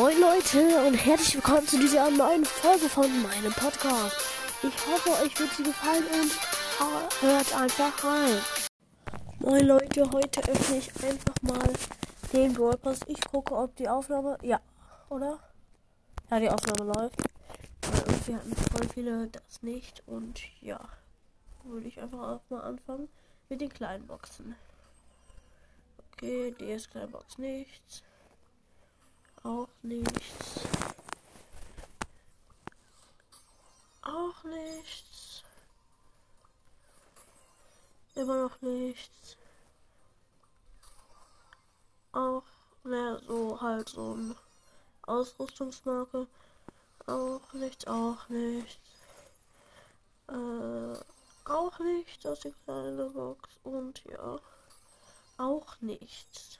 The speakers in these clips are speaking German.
Moin Leute und herzlich willkommen zu dieser neuen Folge von meinem Podcast. Ich hoffe, euch wird sie gefallen und hört einfach rein. Moin Leute, heute öffne ich einfach mal den Brawl. Ich gucke, ob die Aufnahme, ja, oder? Ja, die Aufnahme läuft. Wir hatten voll viele das nicht und ja, würde ich einfach auch mal anfangen mit den kleinen Boxen. Okay, DS kleine Box nichts. Auch nichts. Auch nichts. Immer noch nichts. Auch, ne, so halt so ein Ausrüstungsmarke. Auch nichts, auch nichts. Äh, auch nichts aus der kleinen Box. Und ja, auch nichts.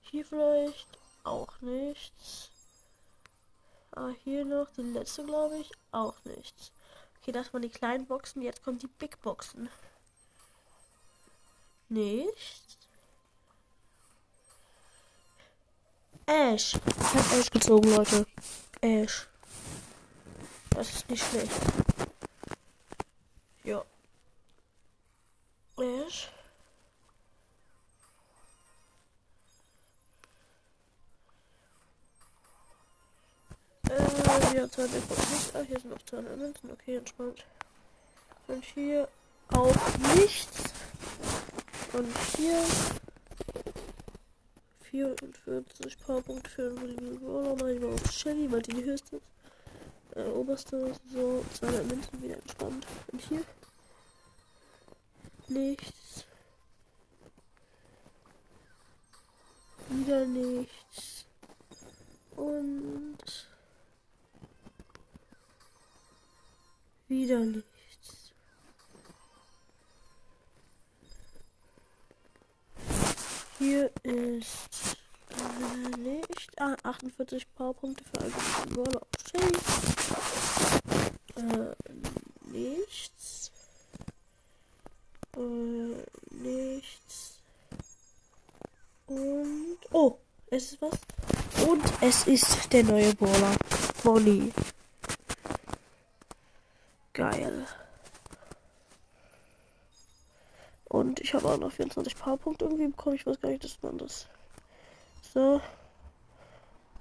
Hier vielleicht auch nichts. Ah, hier noch die letzte, glaube ich. Auch nichts. Okay, das waren die kleinen Boxen. Jetzt kommen die Big Boxen. Nichts. Ash. Ich habe Ash gezogen, Leute. Ash. Das ist nicht schlecht. Ja. Ash. Wieder zwei Big Boxen. Ah, hier sind noch zwei Münzen. Okay, entspannt. Und hier auch nichts. Und hier 44 Powerpunkte für einen Brawler. Mal lieber auf Shelly, weil die die höchste ist. Äh, oberste, so 200 Münzen wieder entspannt. Und hier nichts. Wieder nichts. Und wieder nichts. Hier ist äh, nicht. Ah, 48 Powerpunkte für auf Shelly. Äh, nichts. Äh, nichts. Und. Oh, es ist was. Und es ist der neue Brawler. Bonnie. Geil. Und ich habe auch noch 24 Powerpunkte irgendwie bekommen. Ich weiß gar nicht, dass man das. So.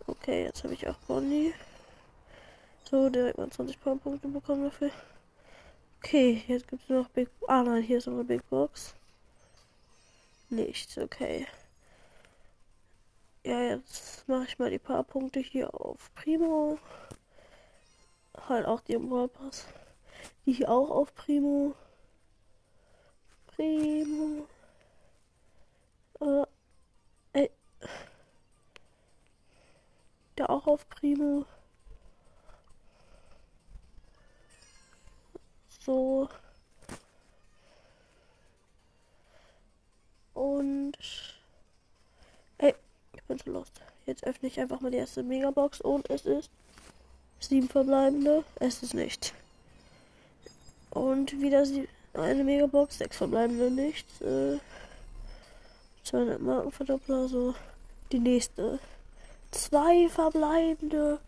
Okay, jetzt habe ich auch Bonnie. So, direkt mal 20 Powerpunkte bekommen dafür. Okay, jetzt gibt es noch Big. Ah nein, hier ist noch eine Big Box. Nichts, okay. Ja, jetzt mache ich mal die paar Punkte hier auf Primo. Halt auch die im Pass. Die hier auch auf Primo. Primo. Äh, ey. Der auch auf Primo. So. Und. Ey, ich bin so lost. Jetzt öffne ich einfach mal die erste Megabox und es ist sieben verbleibende. Es ist nicht. Und wieder eine Megabox, sechs verbleibende nichts. Äh, 200 Markenverdoppler, so die nächste. Zwei verbleibende.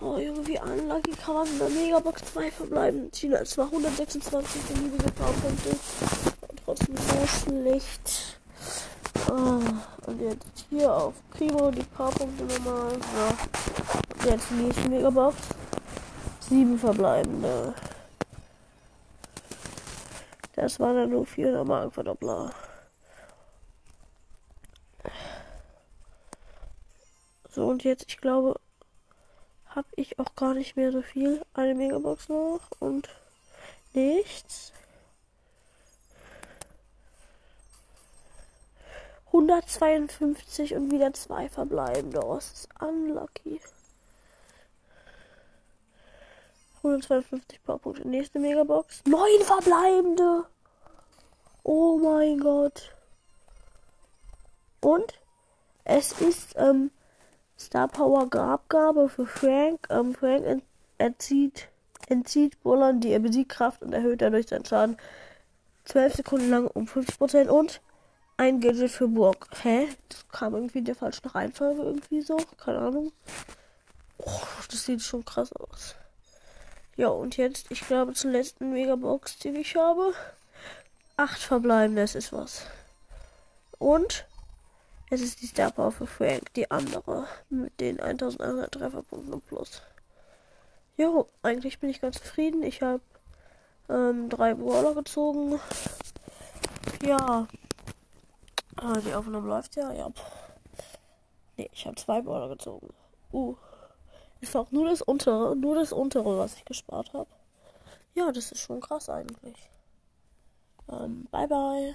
Oh, irgendwie unlucky kann man in der Megabox zwei verbleiben. China 226 beliebige Powerpunkte. Trotzdem so schlecht. Oh, und jetzt hier auf Primo die Powerpunkte nochmal. So. Und jetzt die nächste Megabox. Sieben verbleibende. Das war dann nur 400 Mark Verdoppler. So, und jetzt, ich glaube, habe ich auch gar nicht mehr so viel. Eine Megabox noch und nichts. 152 und wieder zwei verbleibende. Oh, das ist unlucky. 152 Powerpunkte. Nächste Megabox. Neun verbleibende. Oh mein Gott. Und es ist ähm, Star Power Grabgabe für Frank. Ähm, Frank ent entzieht, entzieht Bullern die Besiegkraft und erhöht dadurch seinen Schaden 12 Sekunden lang um 50% und ein Gadget für Burg. Hä? Das kam irgendwie in der falschen Reihenfolge irgendwie so. Keine Ahnung. Oh, das sieht schon krass aus. Ja, und jetzt, ich glaube, zur letzten Megabox, die ich habe. Acht verbleiben, das ist was. Und es ist die Star Power für Frank, die andere, mit den 1100 Trefferpunkten plus. Jo, eigentlich bin ich ganz zufrieden. Ich habe ähm, drei Brawler gezogen. Ja. Ah, die Aufnahme läuft ja, ja. Ne, ich habe zwei Brawler gezogen. Uh. Auch nur das untere, nur das untere, was ich gespart habe. Ja, das ist schon krass eigentlich. Ähm, bye bye.